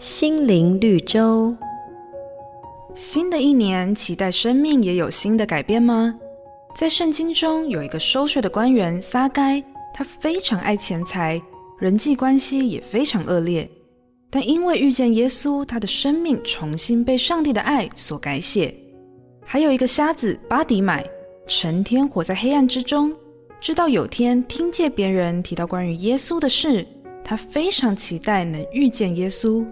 心灵绿洲。新的一年，期待生命也有新的改变吗？在圣经中有一个收税的官员撒该，他非常爱钱财，人际关系也非常恶劣。但因为遇见耶稣，他的生命重新被上帝的爱所改写。还有一个瞎子巴底买，成天活在黑暗之中，直到有天听见别人提到关于耶稣的事，他非常期待能遇见耶稣。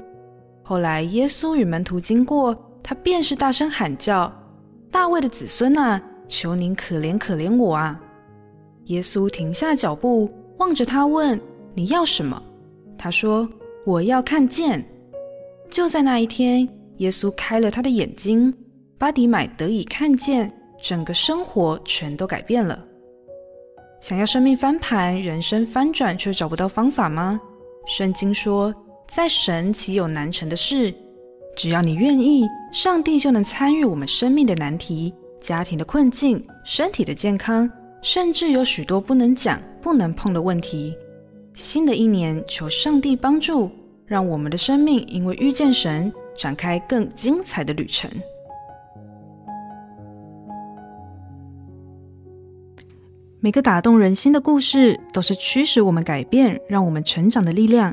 后来耶稣与门徒经过，他便是大声喊叫：“大卫的子孙啊，求您可怜可怜我啊！”耶稣停下脚步，望着他问：“你要什么？”他说：“我要看见。”就在那一天，耶稣开了他的眼睛。巴迪买得以看见，整个生活全都改变了。想要生命翻盘、人生翻转，却找不到方法吗？圣经说，在神岂有难成的事？只要你愿意，上帝就能参与我们生命的难题、家庭的困境、身体的健康，甚至有许多不能讲、不能碰的问题。新的一年，求上帝帮助，让我们的生命因为遇见神，展开更精彩的旅程。每个打动人心的故事，都是驱使我们改变、让我们成长的力量。